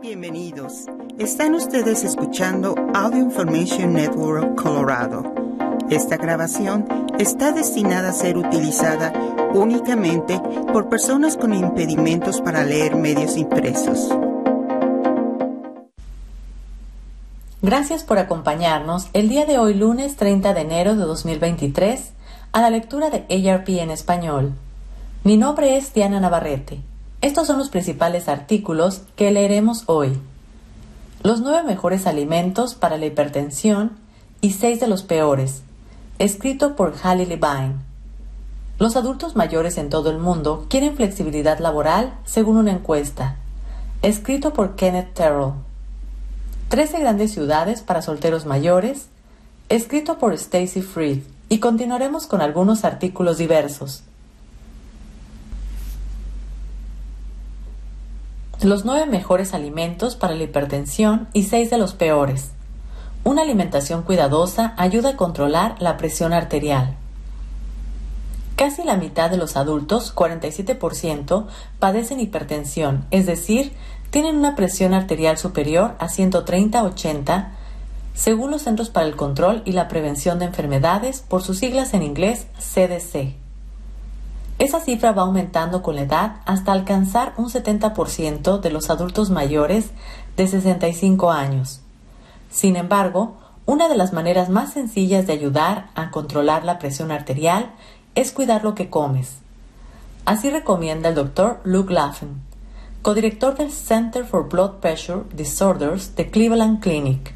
Bienvenidos. Están ustedes escuchando Audio Information Network Colorado. Esta grabación está destinada a ser utilizada únicamente por personas con impedimentos para leer medios impresos. Gracias por acompañarnos el día de hoy lunes 30 de enero de 2023 a la lectura de ARP en español. Mi nombre es Diana Navarrete. Estos son los principales artículos que leeremos hoy. Los nueve mejores alimentos para la hipertensión y seis de los peores, escrito por Halle Levine. Los adultos mayores en todo el mundo quieren flexibilidad laboral según una encuesta, escrito por Kenneth Terrell. Trece grandes ciudades para solteros mayores, escrito por Stacy Freed, y continuaremos con algunos artículos diversos. Los nueve mejores alimentos para la hipertensión y seis de los peores. Una alimentación cuidadosa ayuda a controlar la presión arterial. Casi la mitad de los adultos, 47%, padecen hipertensión, es decir, tienen una presión arterial superior a 130-80, según los Centros para el Control y la Prevención de Enfermedades, por sus siglas en inglés CDC. Esa cifra va aumentando con la edad hasta alcanzar un 70% de los adultos mayores de 65 años. Sin embargo, una de las maneras más sencillas de ayudar a controlar la presión arterial es cuidar lo que comes. Así recomienda el Dr. Luke Laffen, codirector del Center for Blood Pressure Disorders de Cleveland Clinic.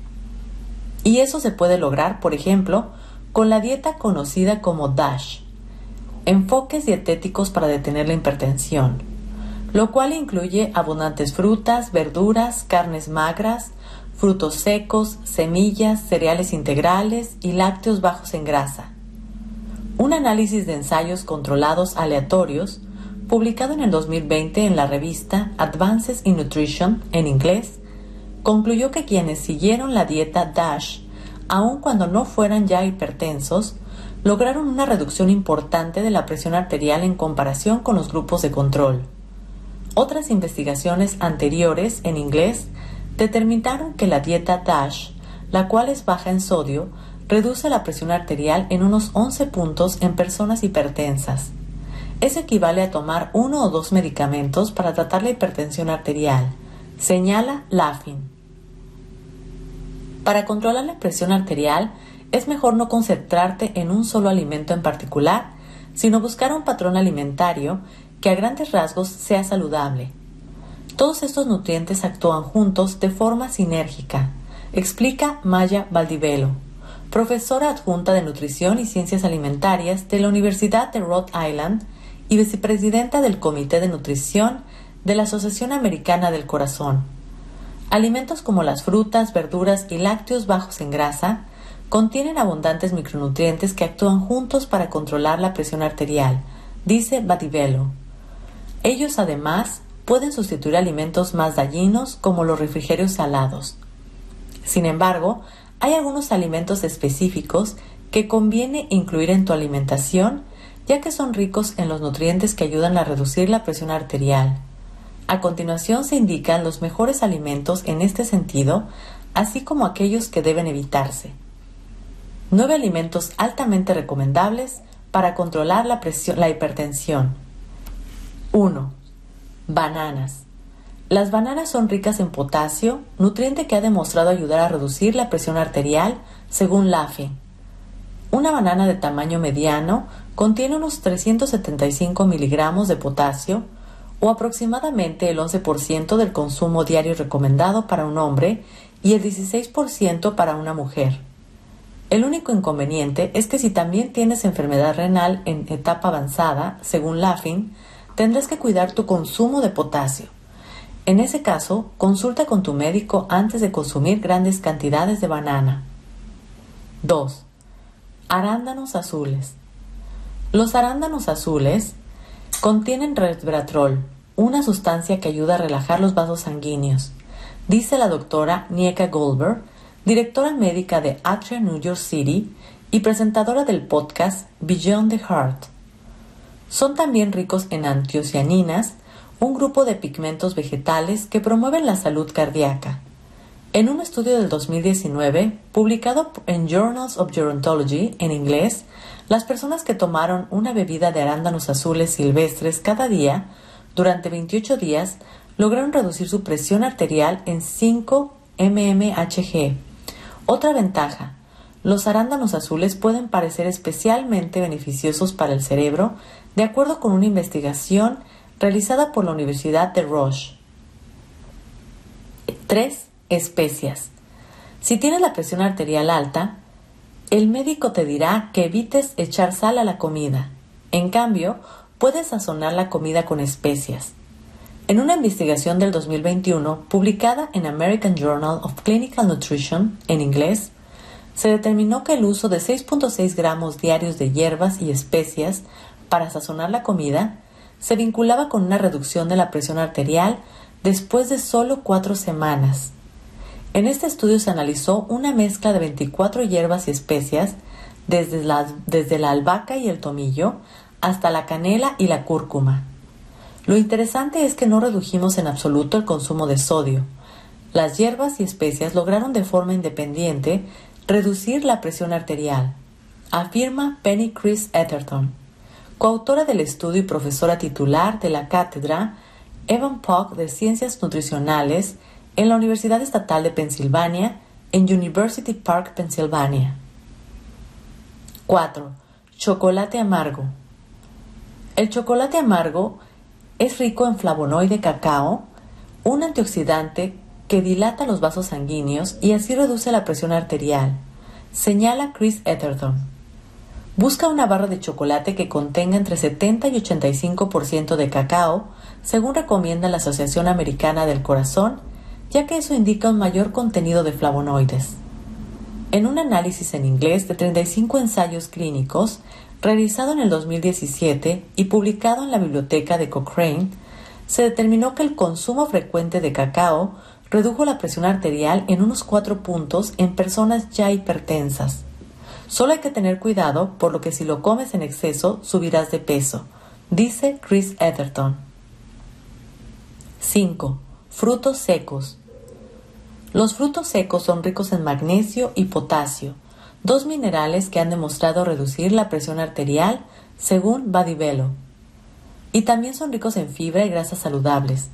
Y eso se puede lograr, por ejemplo, con la dieta conocida como DASH, enfoques dietéticos para detener la hipertensión, lo cual incluye abundantes frutas, verduras, carnes magras, frutos secos, semillas, cereales integrales y lácteos bajos en grasa. Un análisis de ensayos controlados aleatorios, publicado en el 2020 en la revista Advances in Nutrition en inglés, concluyó que quienes siguieron la dieta DASH, aun cuando no fueran ya hipertensos, lograron una reducción importante de la presión arterial en comparación con los grupos de control. Otras investigaciones anteriores en inglés determinaron que la dieta DASH, la cual es baja en sodio, reduce la presión arterial en unos 11 puntos en personas hipertensas. Eso equivale a tomar uno o dos medicamentos para tratar la hipertensión arterial, señala Laffin. Para controlar la presión arterial, es mejor no concentrarte en un solo alimento en particular, sino buscar un patrón alimentario que a grandes rasgos sea saludable. Todos estos nutrientes actúan juntos de forma sinérgica, explica Maya Valdivelo, profesora adjunta de Nutrición y Ciencias Alimentarias de la Universidad de Rhode Island y vicepresidenta del Comité de Nutrición de la Asociación Americana del Corazón. Alimentos como las frutas, verduras y lácteos bajos en grasa Contienen abundantes micronutrientes que actúan juntos para controlar la presión arterial, dice Bativelo. Ellos además pueden sustituir alimentos más dañinos como los refrigerios salados. Sin embargo, hay algunos alimentos específicos que conviene incluir en tu alimentación ya que son ricos en los nutrientes que ayudan a reducir la presión arterial. A continuación se indican los mejores alimentos en este sentido, así como aquellos que deben evitarse. 9 alimentos altamente recomendables para controlar la, presión, la hipertensión. 1. Bananas. Las bananas son ricas en potasio, nutriente que ha demostrado ayudar a reducir la presión arterial, según Laffin. Una banana de tamaño mediano contiene unos 375 miligramos de potasio, o aproximadamente el 11% del consumo diario recomendado para un hombre y el 16% para una mujer. El único inconveniente es que si también tienes enfermedad renal en etapa avanzada, según Laffin, tendrás que cuidar tu consumo de potasio. En ese caso, consulta con tu médico antes de consumir grandes cantidades de banana. 2. Arándanos azules. Los arándanos azules contienen resveratrol, una sustancia que ayuda a relajar los vasos sanguíneos, dice la doctora Nieka Goldberg, directora médica de Atria New York City y presentadora del podcast Beyond the Heart. Son también ricos en antiocianinas, un grupo de pigmentos vegetales que promueven la salud cardíaca. En un estudio del 2019, publicado en Journals of Gerontology en inglés, las personas que tomaron una bebida de arándanos azules silvestres cada día durante 28 días lograron reducir su presión arterial en 5 mmHg. Otra ventaja, los arándanos azules pueden parecer especialmente beneficiosos para el cerebro, de acuerdo con una investigación realizada por la Universidad de Roche. 3. Especias. Si tienes la presión arterial alta, el médico te dirá que evites echar sal a la comida. En cambio, puedes sazonar la comida con especias. En una investigación del 2021 publicada en American Journal of Clinical Nutrition en inglés, se determinó que el uso de 6.6 gramos diarios de hierbas y especias para sazonar la comida se vinculaba con una reducción de la presión arterial después de solo cuatro semanas. En este estudio se analizó una mezcla de 24 hierbas y especias, desde la, desde la albahaca y el tomillo hasta la canela y la cúrcuma. Lo interesante es que no redujimos en absoluto el consumo de sodio. Las hierbas y especias lograron de forma independiente reducir la presión arterial, afirma Penny Chris Etherton, coautora del estudio y profesora titular de la cátedra Evan Pock de Ciencias Nutricionales en la Universidad Estatal de Pensilvania, en University Park, Pensilvania. 4. Chocolate amargo. El chocolate amargo es rico en flavonoide cacao, un antioxidante que dilata los vasos sanguíneos y así reduce la presión arterial, señala Chris Etherton. Busca una barra de chocolate que contenga entre 70 y 85% de cacao, según recomienda la Asociación Americana del Corazón ya que eso indica un mayor contenido de flavonoides. En un análisis en inglés de 35 ensayos clínicos, realizado en el 2017 y publicado en la biblioteca de Cochrane, se determinó que el consumo frecuente de cacao redujo la presión arterial en unos 4 puntos en personas ya hipertensas. Solo hay que tener cuidado por lo que si lo comes en exceso subirás de peso, dice Chris Etherton. 5. Frutos secos. Los frutos secos son ricos en magnesio y potasio, dos minerales que han demostrado reducir la presión arterial, según Badivelo. Y también son ricos en fibra y grasas saludables,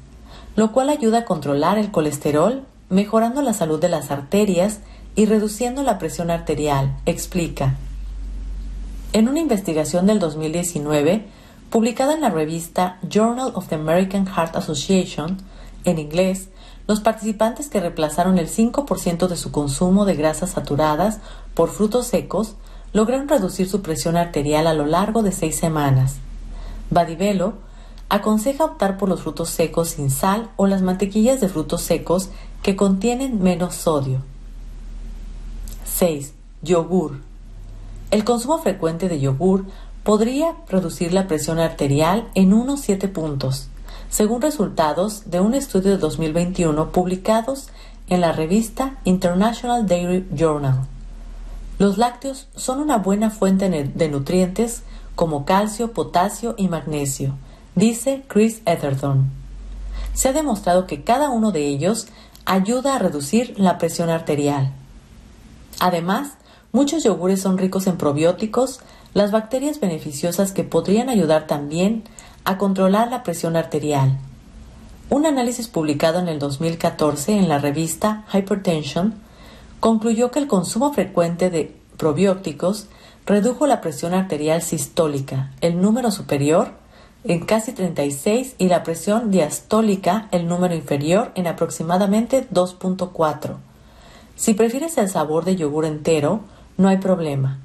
lo cual ayuda a controlar el colesterol, mejorando la salud de las arterias y reduciendo la presión arterial, explica. En una investigación del 2019, publicada en la revista Journal of the American Heart Association, en inglés, los participantes que reemplazaron el 5% de su consumo de grasas saturadas por frutos secos lograron reducir su presión arterial a lo largo de seis semanas. Badivelo aconseja optar por los frutos secos sin sal o las mantequillas de frutos secos que contienen menos sodio. 6. Yogur. El consumo frecuente de yogur podría reducir la presión arterial en unos 7 puntos según resultados de un estudio de 2021 publicados en la revista International Dairy Journal. Los lácteos son una buena fuente de nutrientes como calcio, potasio y magnesio, dice Chris Etherton. Se ha demostrado que cada uno de ellos ayuda a reducir la presión arterial. Además, muchos yogures son ricos en probióticos, las bacterias beneficiosas que podrían ayudar también a controlar la presión arterial. Un análisis publicado en el 2014 en la revista Hypertension concluyó que el consumo frecuente de probióticos redujo la presión arterial sistólica, el número superior, en casi 36 y la presión diastólica, el número inferior, en aproximadamente 2.4. Si prefieres el sabor de yogur entero, no hay problema.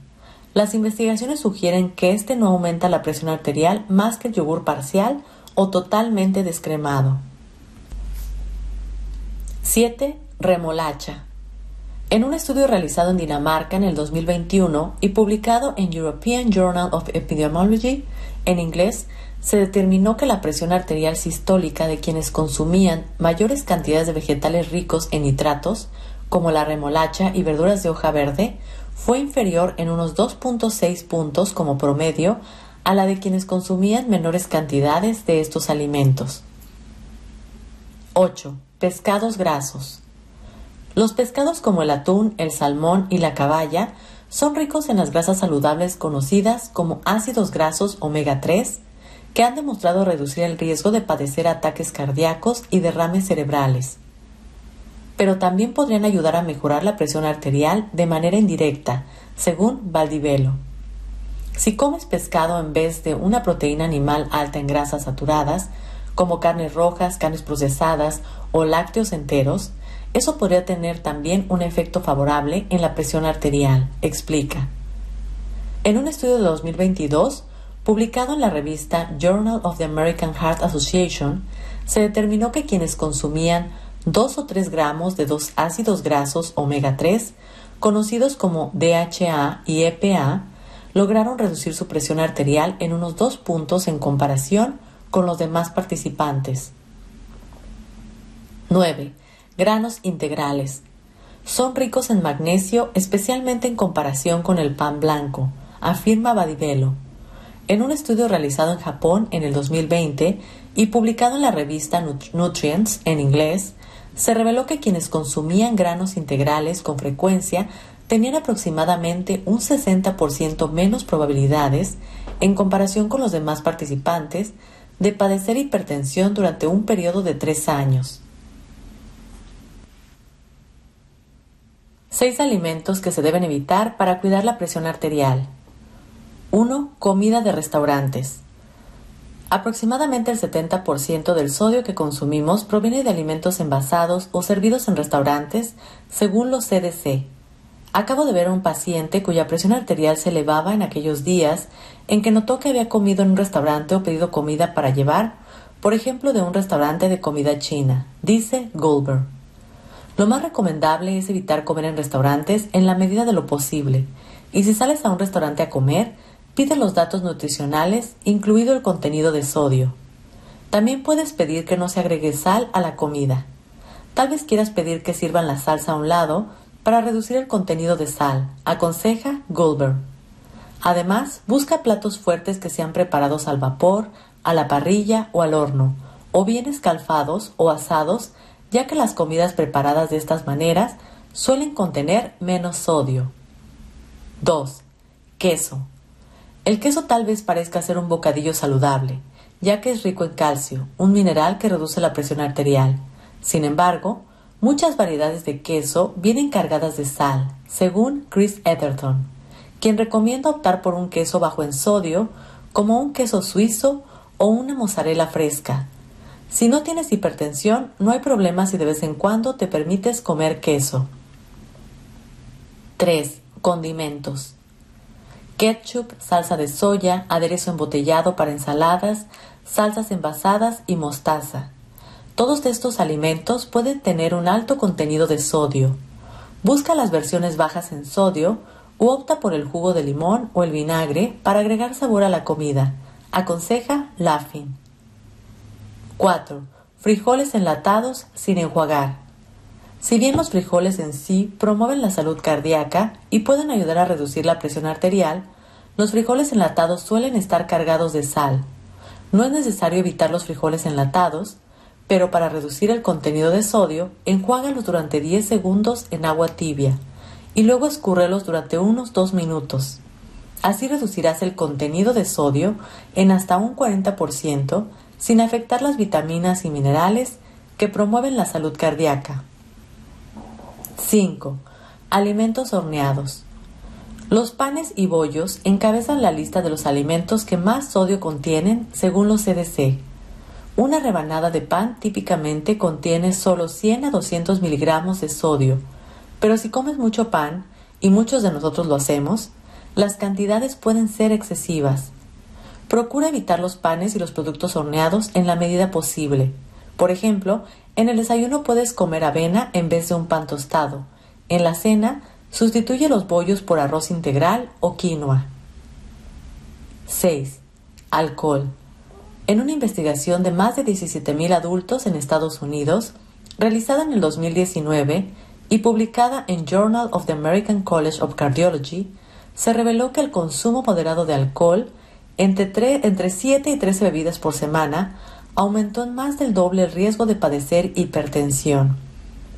Las investigaciones sugieren que este no aumenta la presión arterial más que el yogur parcial o totalmente descremado. 7. Remolacha. En un estudio realizado en Dinamarca en el 2021 y publicado en European Journal of Epidemiology en inglés, se determinó que la presión arterial sistólica de quienes consumían mayores cantidades de vegetales ricos en nitratos, como la remolacha y verduras de hoja verde, fue inferior en unos 2.6 puntos como promedio a la de quienes consumían menores cantidades de estos alimentos. 8. Pescados grasos. Los pescados como el atún, el salmón y la caballa son ricos en las grasas saludables conocidas como ácidos grasos omega 3, que han demostrado reducir el riesgo de padecer ataques cardíacos y derrames cerebrales. Pero también podrían ayudar a mejorar la presión arterial de manera indirecta, según Valdivelo. Si comes pescado en vez de una proteína animal alta en grasas saturadas, como carnes rojas, carnes procesadas o lácteos enteros, eso podría tener también un efecto favorable en la presión arterial, explica. En un estudio de 2022, publicado en la revista Journal of the American Heart Association, se determinó que quienes consumían 2 o 3 gramos de dos ácidos grasos omega 3, conocidos como DHA y EPA, lograron reducir su presión arterial en unos 2 puntos en comparación con los demás participantes. 9 granos integrales. Son ricos en magnesio, especialmente en comparación con el pan blanco, afirma Badivelo. En un estudio realizado en Japón en el 2020 y publicado en la revista Nutrients en inglés, se reveló que quienes consumían granos integrales con frecuencia tenían aproximadamente un 60% menos probabilidades, en comparación con los demás participantes, de padecer hipertensión durante un periodo de tres años. Seis alimentos que se deben evitar para cuidar la presión arterial. 1. Comida de restaurantes. Aproximadamente el 70% del sodio que consumimos proviene de alimentos envasados o servidos en restaurantes, según los CDC. Acabo de ver a un paciente cuya presión arterial se elevaba en aquellos días en que notó que había comido en un restaurante o pedido comida para llevar, por ejemplo de un restaurante de comida china, dice Goldberg. Lo más recomendable es evitar comer en restaurantes en la medida de lo posible, y si sales a un restaurante a comer, pide los datos nutricionales, incluido el contenido de sodio. También puedes pedir que no se agregue sal a la comida. Tal vez quieras pedir que sirvan la salsa a un lado para reducir el contenido de sal, aconseja Goldberg. Además, busca platos fuertes que sean preparados al vapor, a la parrilla o al horno, o bien escalfados o asados ya que las comidas preparadas de estas maneras suelen contener menos sodio. 2. Queso. El queso tal vez parezca ser un bocadillo saludable, ya que es rico en calcio, un mineral que reduce la presión arterial. Sin embargo, muchas variedades de queso vienen cargadas de sal, según Chris Etherton, quien recomienda optar por un queso bajo en sodio, como un queso suizo o una mozzarella fresca, si no tienes hipertensión, no hay problema si de vez en cuando te permites comer queso. 3. Condimentos. Ketchup, salsa de soya, aderezo embotellado para ensaladas, salsas envasadas y mostaza. Todos estos alimentos pueden tener un alto contenido de sodio. Busca las versiones bajas en sodio u opta por el jugo de limón o el vinagre para agregar sabor a la comida. Aconseja Laffin. 4. Frijoles enlatados sin enjuagar. Si bien los frijoles en sí promueven la salud cardíaca y pueden ayudar a reducir la presión arterial, los frijoles enlatados suelen estar cargados de sal. No es necesario evitar los frijoles enlatados, pero para reducir el contenido de sodio, enjuágalos durante 10 segundos en agua tibia y luego escúrrelos durante unos 2 minutos. Así reducirás el contenido de sodio en hasta un 40% sin afectar las vitaminas y minerales que promueven la salud cardíaca. 5. Alimentos horneados. Los panes y bollos encabezan la lista de los alimentos que más sodio contienen según los CDC. Una rebanada de pan típicamente contiene solo 100 a 200 miligramos de sodio, pero si comes mucho pan, y muchos de nosotros lo hacemos, las cantidades pueden ser excesivas Procura evitar los panes y los productos horneados en la medida posible. Por ejemplo, en el desayuno puedes comer avena en vez de un pan tostado. En la cena, sustituye los bollos por arroz integral o quinoa. 6. Alcohol. En una investigación de más de 17.000 adultos en Estados Unidos, realizada en el 2019 y publicada en Journal of the American College of Cardiology, se reveló que el consumo moderado de alcohol entre, entre 7 y 13 bebidas por semana aumentó en más del doble el riesgo de padecer hipertensión.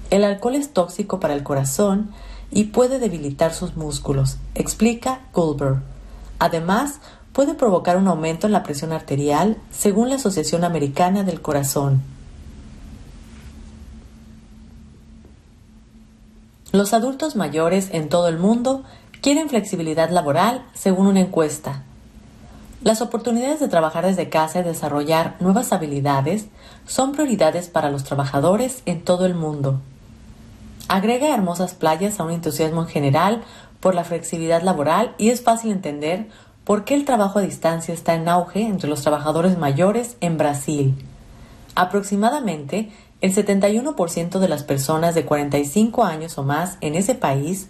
El alcohol es tóxico para el corazón y puede debilitar sus músculos, explica Goldberg. Además, puede provocar un aumento en la presión arterial, según la Asociación Americana del Corazón. Los adultos mayores en todo el mundo quieren flexibilidad laboral, según una encuesta. Las oportunidades de trabajar desde casa y desarrollar nuevas habilidades son prioridades para los trabajadores en todo el mundo. Agrega hermosas playas a un entusiasmo en general por la flexibilidad laboral y es fácil entender por qué el trabajo a distancia está en auge entre los trabajadores mayores en Brasil. Aproximadamente el 71% de las personas de 45 años o más en ese país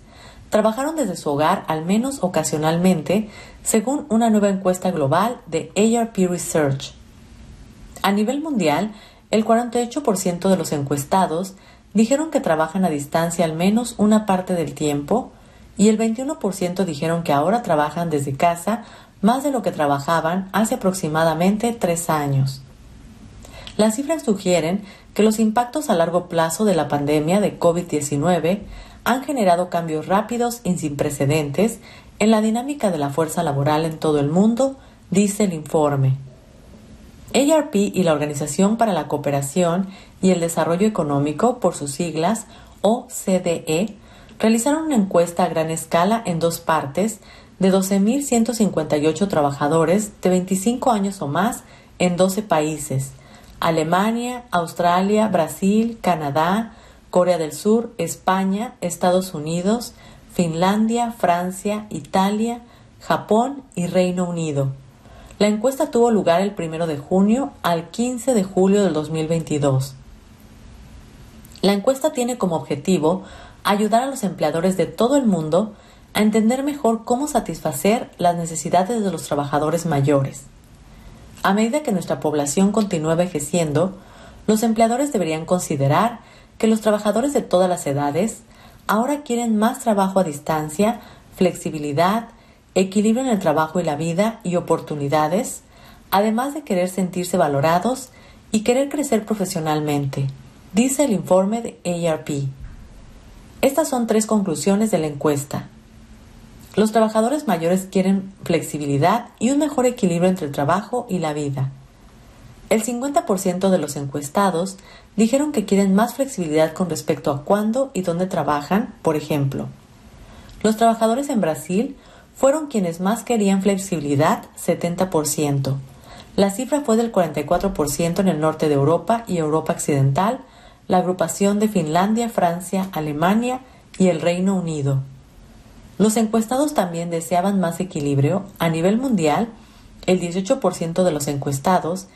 trabajaron desde su hogar al menos ocasionalmente, según una nueva encuesta global de ARP Research. A nivel mundial, el 48% de los encuestados dijeron que trabajan a distancia al menos una parte del tiempo y el 21% dijeron que ahora trabajan desde casa más de lo que trabajaban hace aproximadamente tres años. Las cifras sugieren que los impactos a largo plazo de la pandemia de COVID-19 han generado cambios rápidos y sin precedentes en la dinámica de la fuerza laboral en todo el mundo, dice el informe. ARP y la Organización para la Cooperación y el Desarrollo Económico, por sus siglas OCDE, realizaron una encuesta a gran escala en dos partes de 12.158 trabajadores de 25 años o más en 12 países, Alemania, Australia, Brasil, Canadá, Corea del Sur, España, Estados Unidos, Finlandia, Francia, Italia, Japón y Reino Unido. La encuesta tuvo lugar el 1 de junio al 15 de julio del 2022. La encuesta tiene como objetivo ayudar a los empleadores de todo el mundo a entender mejor cómo satisfacer las necesidades de los trabajadores mayores. A medida que nuestra población continúa envejeciendo, los empleadores deberían considerar que los trabajadores de todas las edades ahora quieren más trabajo a distancia, flexibilidad, equilibrio en el trabajo y la vida y oportunidades, además de querer sentirse valorados y querer crecer profesionalmente, dice el informe de ARP. Estas son tres conclusiones de la encuesta. Los trabajadores mayores quieren flexibilidad y un mejor equilibrio entre el trabajo y la vida. El 50% de los encuestados dijeron que quieren más flexibilidad con respecto a cuándo y dónde trabajan, por ejemplo. Los trabajadores en Brasil fueron quienes más querían flexibilidad, 70%. La cifra fue del 44% en el norte de Europa y Europa Occidental, la agrupación de Finlandia, Francia, Alemania y el Reino Unido. Los encuestados también deseaban más equilibrio. A nivel mundial, el 18% de los encuestados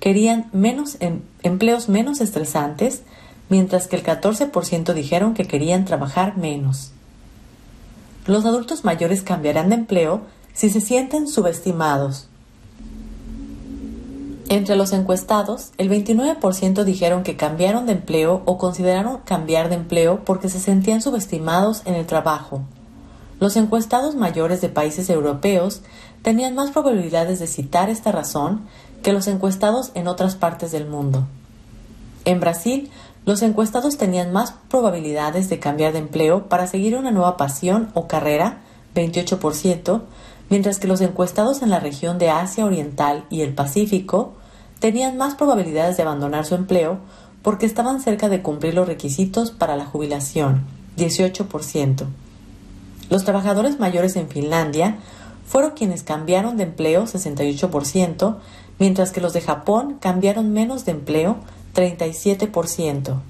querían menos em, empleos menos estresantes, mientras que el 14% dijeron que querían trabajar menos. Los adultos mayores cambiarán de empleo si se sienten subestimados. Entre los encuestados, el 29% dijeron que cambiaron de empleo o consideraron cambiar de empleo porque se sentían subestimados en el trabajo. Los encuestados mayores de países europeos tenían más probabilidades de citar esta razón que los encuestados en otras partes del mundo. En Brasil, los encuestados tenían más probabilidades de cambiar de empleo para seguir una nueva pasión o carrera, 28%, mientras que los encuestados en la región de Asia Oriental y el Pacífico tenían más probabilidades de abandonar su empleo porque estaban cerca de cumplir los requisitos para la jubilación, 18%. Los trabajadores mayores en Finlandia fueron quienes cambiaron de empleo, 68%, mientras que los de Japón cambiaron menos de empleo, 37%.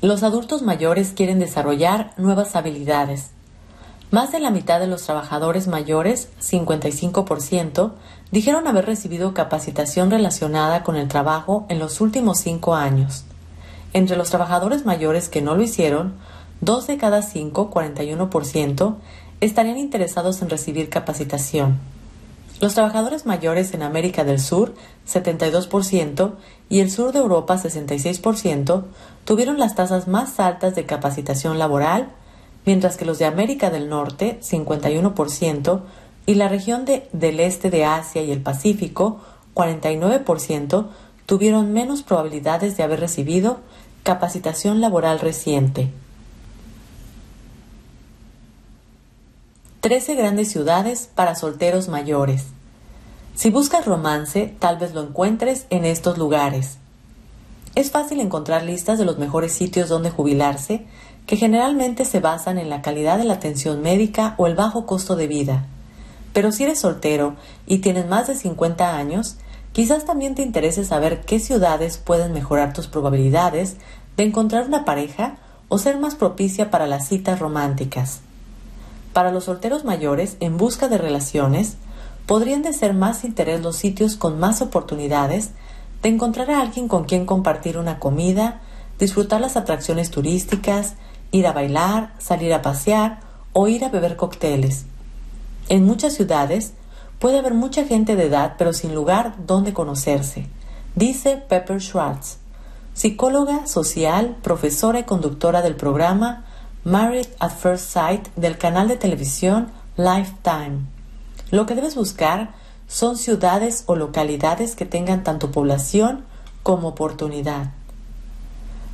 Los adultos mayores quieren desarrollar nuevas habilidades. Más de la mitad de los trabajadores mayores, 55%, dijeron haber recibido capacitación relacionada con el trabajo en los últimos cinco años. Entre los trabajadores mayores que no lo hicieron, dos de cada cinco, 41%, estarían interesados en recibir capacitación. Los trabajadores mayores en América del Sur, 72%, y el sur de Europa, 66%, tuvieron las tasas más altas de capacitación laboral, mientras que los de América del Norte, 51%, y la región del este de Asia y el Pacífico, 49% tuvieron menos probabilidades de haber recibido capacitación laboral reciente. 13 grandes ciudades para solteros mayores. Si buscas romance, tal vez lo encuentres en estos lugares. Es fácil encontrar listas de los mejores sitios donde jubilarse, que generalmente se basan en la calidad de la atención médica o el bajo costo de vida. Pero si eres soltero y tienes más de 50 años, quizás también te interese saber qué ciudades pueden mejorar tus probabilidades de encontrar una pareja o ser más propicia para las citas románticas. Para los solteros mayores en busca de relaciones, podrían de ser más interés los sitios con más oportunidades de encontrar a alguien con quien compartir una comida, disfrutar las atracciones turísticas, ir a bailar, salir a pasear o ir a beber cócteles. En muchas ciudades puede haber mucha gente de edad pero sin lugar donde conocerse, dice Pepper Schwartz, psicóloga social, profesora y conductora del programa Married at First Sight del canal de televisión Lifetime. Lo que debes buscar son ciudades o localidades que tengan tanto población como oportunidad.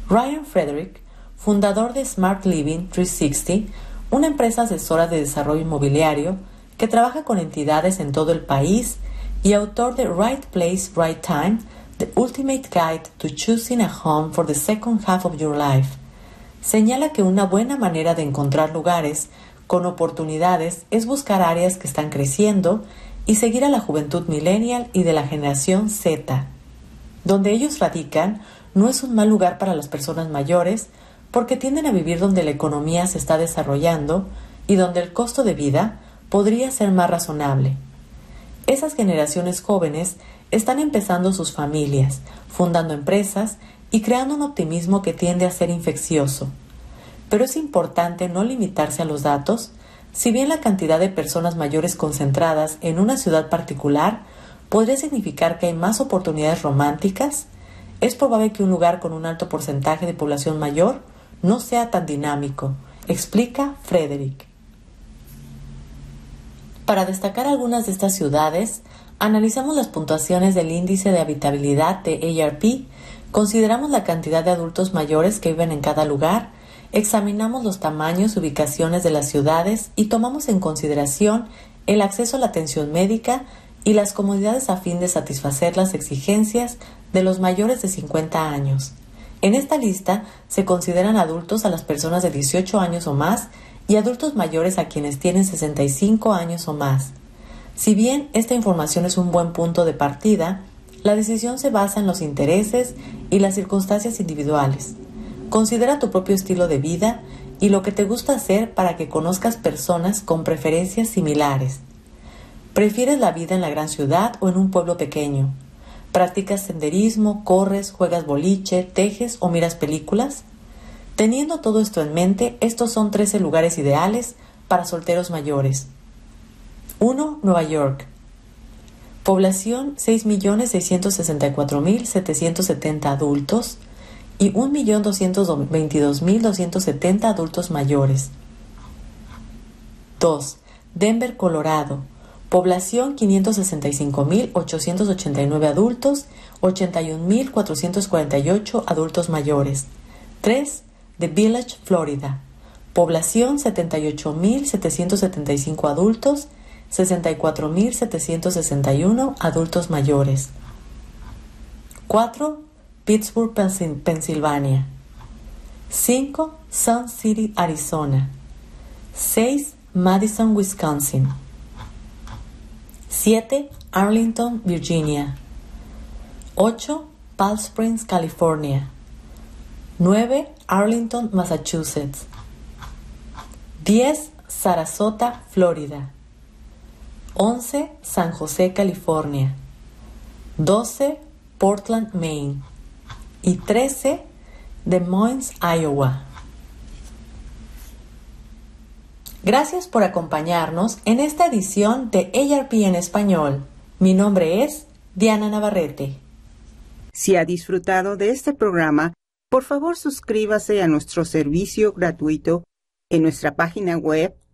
Ryan Frederick, fundador de Smart Living 360, una empresa asesora de desarrollo inmobiliario que trabaja con entidades en todo el país y autor de Right Place, Right Time, The Ultimate Guide to Choosing a Home for the Second Half of Your Life, señala que una buena manera de encontrar lugares con oportunidades es buscar áreas que están creciendo y seguir a la juventud millennial y de la generación Z. Donde ellos radican no es un mal lugar para las personas mayores porque tienden a vivir donde la economía se está desarrollando y donde el costo de vida podría ser más razonable. Esas generaciones jóvenes están empezando sus familias, fundando empresas y creando un optimismo que tiende a ser infeccioso. Pero es importante no limitarse a los datos, si bien la cantidad de personas mayores concentradas en una ciudad particular podría significar que hay más oportunidades románticas, es probable que un lugar con un alto porcentaje de población mayor no sea tan dinámico, explica Frederick. Para destacar algunas de estas ciudades, analizamos las puntuaciones del índice de habitabilidad de ARP, consideramos la cantidad de adultos mayores que viven en cada lugar, examinamos los tamaños y ubicaciones de las ciudades y tomamos en consideración el acceso a la atención médica y las comodidades a fin de satisfacer las exigencias de los mayores de 50 años. En esta lista se consideran adultos a las personas de 18 años o más y adultos mayores a quienes tienen 65 años o más. Si bien esta información es un buen punto de partida, la decisión se basa en los intereses y las circunstancias individuales. Considera tu propio estilo de vida y lo que te gusta hacer para que conozcas personas con preferencias similares. ¿Prefieres la vida en la gran ciudad o en un pueblo pequeño? ¿Practicas senderismo, corres, juegas boliche, tejes o miras películas? Teniendo todo esto en mente, estos son 13 lugares ideales para solteros mayores. 1. Nueva York. Población 6.664.770 adultos y 1.222.270 adultos mayores. 2. Denver, Colorado. Población 565.889 adultos, 81.448 adultos mayores. 3. The Village, Florida. Población 78.775 adultos, 64.761 adultos mayores. 4. Pittsburgh, Pensilvania. 5. Sun City, Arizona. 6. Madison, Wisconsin. 7. Arlington, Virginia. 8. Palm Springs, California. 9. Arlington, Massachusetts. 10. Sarasota, Florida. 11. San José, California. 12. Portland, Maine. Y 13. Des Moines, Iowa. Gracias por acompañarnos en esta edición de ARP en español. Mi nombre es Diana Navarrete. Si ha disfrutado de este programa, por favor suscríbase a nuestro servicio gratuito en nuestra página web